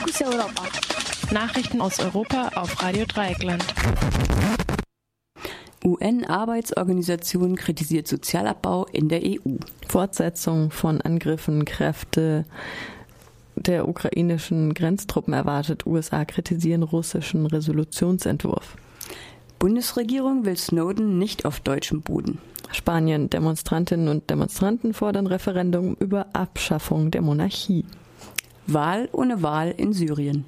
Fokus Europa. Nachrichten aus Europa auf Radio Dreieckland. UN-Arbeitsorganisation kritisiert Sozialabbau in der EU. Fortsetzung von Angriffen Kräfte der ukrainischen Grenztruppen erwartet. USA kritisieren russischen Resolutionsentwurf. Bundesregierung will Snowden nicht auf deutschem Boden. Spanien. Demonstrantinnen und Demonstranten fordern Referendum über Abschaffung der Monarchie. Wahl ohne Wahl in Syrien.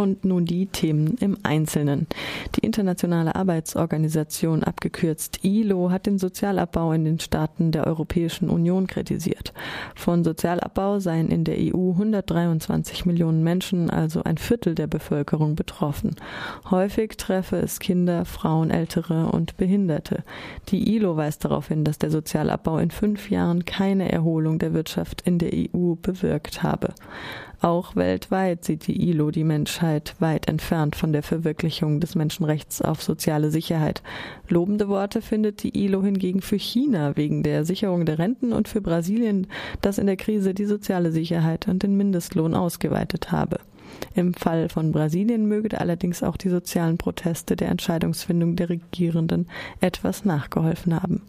Und nun die Themen im Einzelnen. Die Internationale Arbeitsorganisation, abgekürzt ILO, hat den Sozialabbau in den Staaten der Europäischen Union kritisiert. Von Sozialabbau seien in der EU 123 Millionen Menschen, also ein Viertel der Bevölkerung, betroffen. Häufig treffe es Kinder, Frauen, Ältere und Behinderte. Die ILO weist darauf hin, dass der Sozialabbau in fünf Jahren keine Erholung der Wirtschaft in der EU bewirkt habe. Auch weltweit sieht die ILO die Menschheit weit entfernt von der Verwirklichung des Menschenrechts auf soziale Sicherheit. Lobende Worte findet die ILO hingegen für China wegen der Sicherung der Renten und für Brasilien, das in der Krise die soziale Sicherheit und den Mindestlohn ausgeweitet habe. Im Fall von Brasilien möge allerdings auch die sozialen Proteste der Entscheidungsfindung der Regierenden etwas nachgeholfen haben.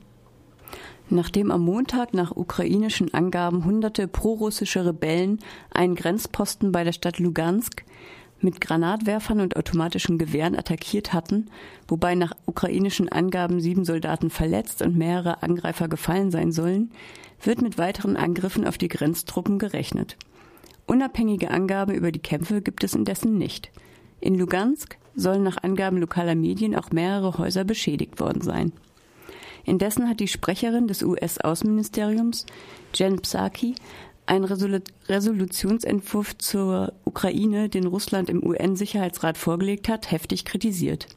Nachdem am Montag nach ukrainischen Angaben hunderte prorussische Rebellen einen Grenzposten bei der Stadt Lugansk mit Granatwerfern und automatischen Gewehren attackiert hatten, wobei nach ukrainischen Angaben sieben Soldaten verletzt und mehrere Angreifer gefallen sein sollen, wird mit weiteren Angriffen auf die Grenztruppen gerechnet. Unabhängige Angaben über die Kämpfe gibt es indessen nicht. In Lugansk sollen nach Angaben lokaler Medien auch mehrere Häuser beschädigt worden sein. Indessen hat die Sprecherin des US-Außenministeriums, Jen Psaki, einen Resolu Resolutionsentwurf zur Ukraine, den Russland im UN-Sicherheitsrat vorgelegt hat, heftig kritisiert.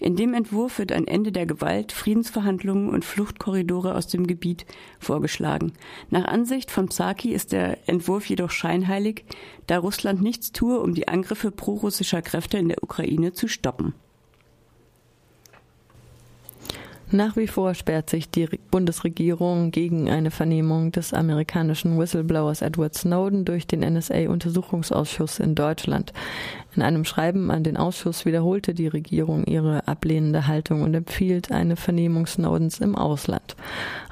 In dem Entwurf wird ein Ende der Gewalt, Friedensverhandlungen und Fluchtkorridore aus dem Gebiet vorgeschlagen. Nach Ansicht von Psaki ist der Entwurf jedoch scheinheilig, da Russland nichts tue, um die Angriffe prorussischer Kräfte in der Ukraine zu stoppen. Nach wie vor sperrt sich die Bundesregierung gegen eine Vernehmung des amerikanischen Whistleblowers Edward Snowden durch den NSA-Untersuchungsausschuss in Deutschland. In einem Schreiben an den Ausschuss wiederholte die Regierung ihre ablehnende Haltung und empfiehlt eine Vernehmung Snowdens im Ausland.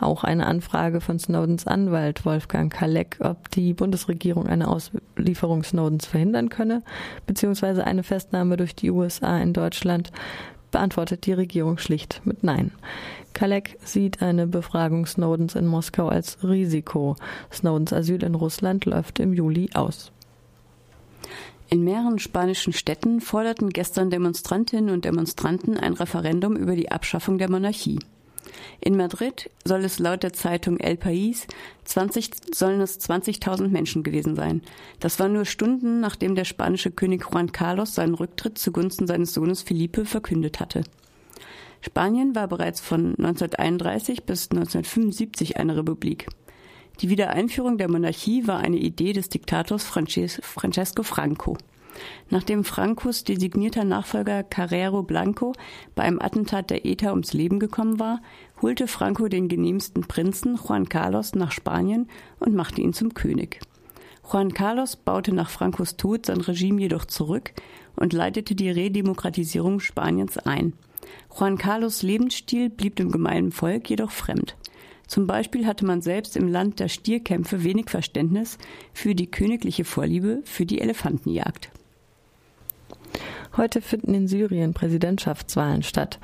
Auch eine Anfrage von Snowdens Anwalt Wolfgang Kalleck, ob die Bundesregierung eine Auslieferung Snowdens verhindern könne, beziehungsweise eine Festnahme durch die USA in Deutschland, beantwortet die Regierung schlicht mit Nein. Kalek sieht eine Befragung Snowdens in Moskau als Risiko. Snowdens Asyl in Russland läuft im Juli aus. In mehreren spanischen Städten forderten gestern Demonstrantinnen und Demonstranten ein Referendum über die Abschaffung der Monarchie. In Madrid soll es laut der Zeitung El País 20, sollen es 20.000 Menschen gewesen sein. Das war nur Stunden, nachdem der spanische König Juan Carlos seinen Rücktritt zugunsten seines Sohnes Felipe verkündet hatte. Spanien war bereits von 1931 bis 1975 eine Republik. Die Wiedereinführung der Monarchie war eine Idee des Diktators Francesco Franco. Nachdem Francos designierter Nachfolger Carrero Blanco bei einem Attentat der ETA ums Leben gekommen war, holte Franco den genehmsten Prinzen Juan Carlos nach Spanien und machte ihn zum König. Juan Carlos baute nach Francos Tod sein Regime jedoch zurück und leitete die Redemokratisierung Spaniens ein. Juan Carlos Lebensstil blieb dem gemeinen Volk jedoch fremd. Zum Beispiel hatte man selbst im Land der Stierkämpfe wenig Verständnis für die königliche Vorliebe für die Elefantenjagd. Heute finden in Syrien Präsidentschaftswahlen statt.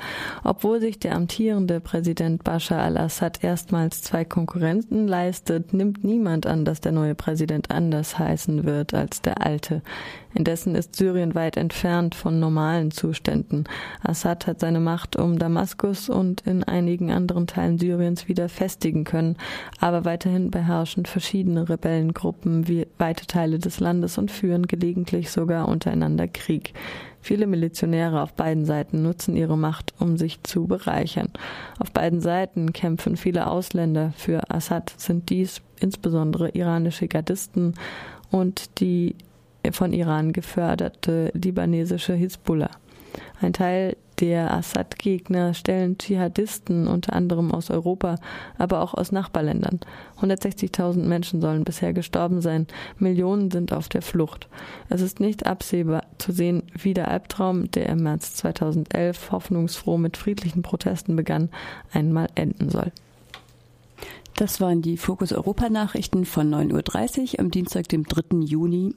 Obwohl sich der amtierende Präsident Bashar al-Assad erstmals zwei Konkurrenten leistet, nimmt niemand an, dass der neue Präsident anders heißen wird als der alte. Indessen ist Syrien weit entfernt von normalen Zuständen. Assad hat seine Macht um Damaskus und in einigen anderen Teilen Syriens wieder festigen können, aber weiterhin beherrschen verschiedene Rebellengruppen weite Teile des Landes und führen gelegentlich sogar untereinander Krieg. Viele Milizionäre auf beiden Seiten nutzen ihre Macht, um sich zu bereichern. Auf beiden Seiten kämpfen viele Ausländer. Für Assad sind dies insbesondere iranische Gardisten und die von Iran geförderte libanesische Hisbollah. Ein Teil Der Assad-Gegner stellen Dschihadisten unter anderem aus Europa, aber auch aus Nachbarländern. 160.000 Menschen sollen bisher gestorben sein, Millionen sind auf der Flucht. Es ist nicht absehbar zu sehen, wie der Albtraum, der im März 2011 hoffnungsfroh mit friedlichen Protesten begann, einmal enden soll. Das waren die Fokus Europa Nachrichten von 9.30 Uhr am Dienstag, dem 3. Juni.